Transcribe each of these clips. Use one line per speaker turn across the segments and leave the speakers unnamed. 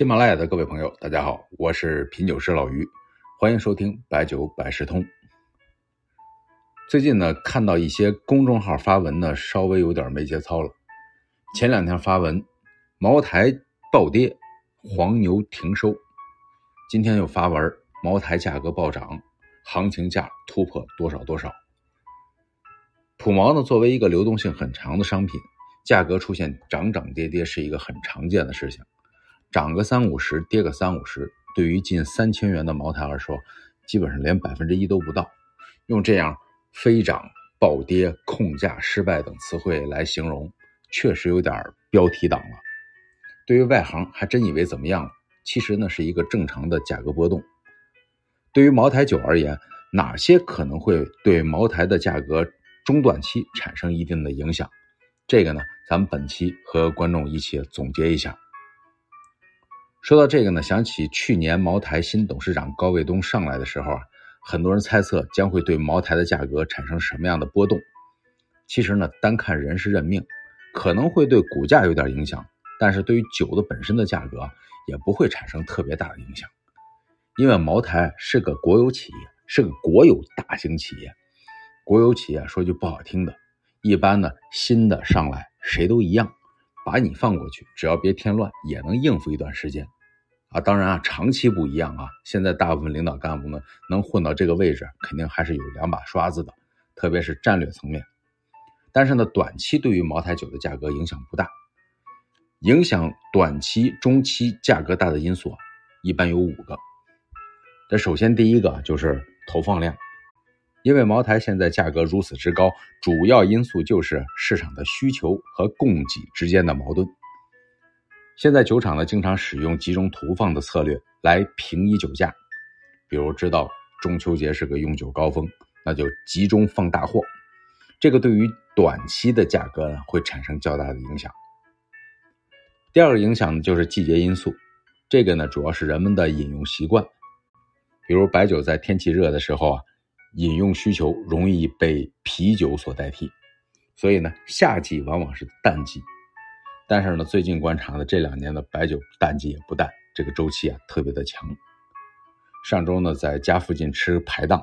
喜马拉雅的各位朋友，大家好，我是品酒师老于，欢迎收听白酒百事通。最近呢，看到一些公众号发文呢，稍微有点没节操了。前两天发文，茅台暴跌，黄牛停收；今天又发文，茅台价格暴涨，行情价突破多少多少。普茅呢，作为一个流动性很长的商品，价格出现涨涨跌跌是一个很常见的事情。涨个三五十，跌个三五十，对于近三千元的茅台来说，基本上连百分之一都不到。用这样飞涨、暴跌、控价失败等词汇来形容，确实有点标题党了。对于外行，还真以为怎么样了？其实呢，是一个正常的价格波动。对于茅台酒而言，哪些可能会对茅台的价格中短期产生一定的影响？这个呢，咱们本期和观众一起总结一下。说到这个呢，想起去年茅台新董事长高卫东上来的时候啊，很多人猜测将会对茅台的价格产生什么样的波动。其实呢，单看人事任命，可能会对股价有点影响，但是对于酒的本身的价格也不会产生特别大的影响。因为茅台是个国有企业，是个国有大型企业。国有企业说句不好听的，一般呢新的上来谁都一样。把你放过去，只要别添乱，也能应付一段时间，啊，当然啊，长期不一样啊。现在大部分领导干部呢，能混到这个位置，肯定还是有两把刷子的，特别是战略层面。但是呢，短期对于茅台酒的价格影响不大。影响短期、中期价格大的因素啊，一般有五个。这首先第一个就是投放量。因为茅台现在价格如此之高，主要因素就是市场的需求和供给之间的矛盾。现在酒厂呢，经常使用集中投放的策略来平抑酒价，比如知道中秋节是个用酒高峰，那就集中放大货，这个对于短期的价格呢会产生较大的影响。第二个影响呢就是季节因素，这个呢主要是人们的饮用习惯，比如白酒在天气热的时候啊。饮用需求容易被啤酒所代替，所以呢，夏季往往是淡季。但是呢，最近观察的这两年的白酒淡季也不淡，这个周期啊特别的强。上周呢，在家附近吃排档，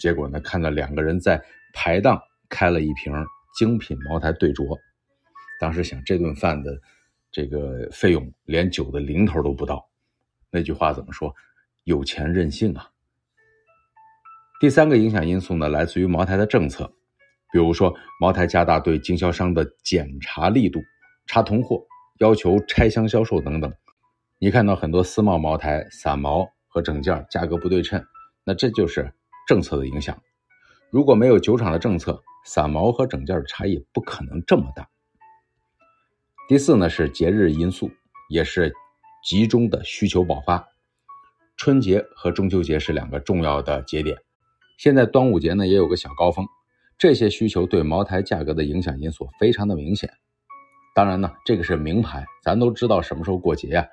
结果呢，看到两个人在排档开了一瓶精品茅台对酌。当时想，这顿饭的这个费用连酒的零头都不到。那句话怎么说？有钱任性啊！第三个影响因素呢，来自于茅台的政策，比如说茅台加大对经销商的检查力度，查同货，要求拆箱销售等等。你看到很多私贸茅台散毛和整件价格不对称，那这就是政策的影响。如果没有酒厂的政策，散毛和整件的差异不可能这么大。第四呢是节日因素，也是集中的需求爆发。春节和中秋节是两个重要的节点。现在端午节呢也有个小高峰，这些需求对茅台价格的影响因素非常的明显。当然呢，这个是名牌，咱都知道什么时候过节呀，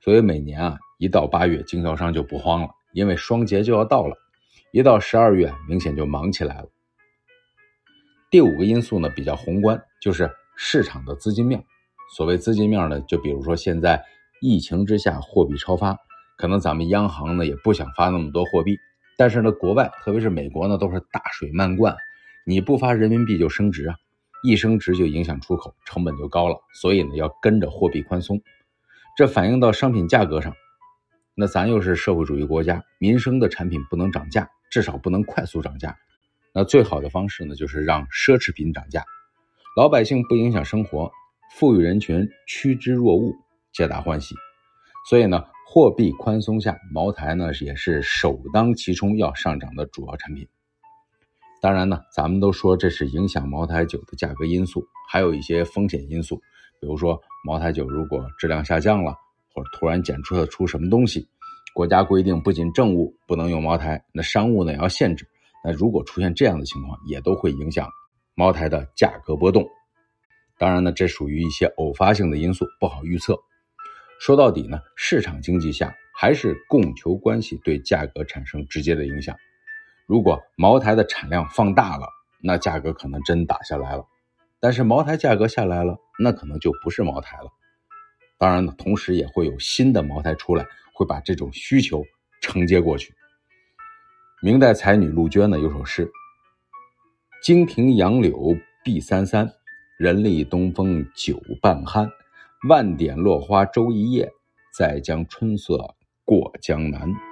所以每年啊一到八月，经销商就不慌了，因为双节就要到了。一到十二月，明显就忙起来了。第五个因素呢比较宏观，就是市场的资金面。所谓资金面呢，就比如说现在疫情之下货币超发，可能咱们央行呢也不想发那么多货币。但是呢，国外特别是美国呢，都是大水漫灌，你不发人民币就升值啊，一升值就影响出口，成本就高了，所以呢要跟着货币宽松，这反映到商品价格上。那咱又是社会主义国家，民生的产品不能涨价，至少不能快速涨价。那最好的方式呢，就是让奢侈品涨价，老百姓不影响生活，富裕人群趋之若鹜，皆大欢喜。所以呢。货币宽松下，茅台呢也是首当其冲要上涨的主要产品。当然呢，咱们都说这是影响茅台酒的价格因素，还有一些风险因素，比如说茅台酒如果质量下降了，或者突然检测出什么东西，国家规定不仅政务不能用茅台，那商务呢也要限制。那如果出现这样的情况，也都会影响茅台的价格波动。当然呢，这属于一些偶发性的因素，不好预测。说到底呢，市场经济下还是供求关系对价格产生直接的影响。如果茅台的产量放大了，那价格可能真打下来了。但是茅台价格下来了，那可能就不是茅台了。当然呢，同时也会有新的茅台出来，会把这种需求承接过去。明代才女陆娟呢，有首诗，经庭杨柳碧三三，人力东风酒半酣。万点落花周一夜再将春色过江南。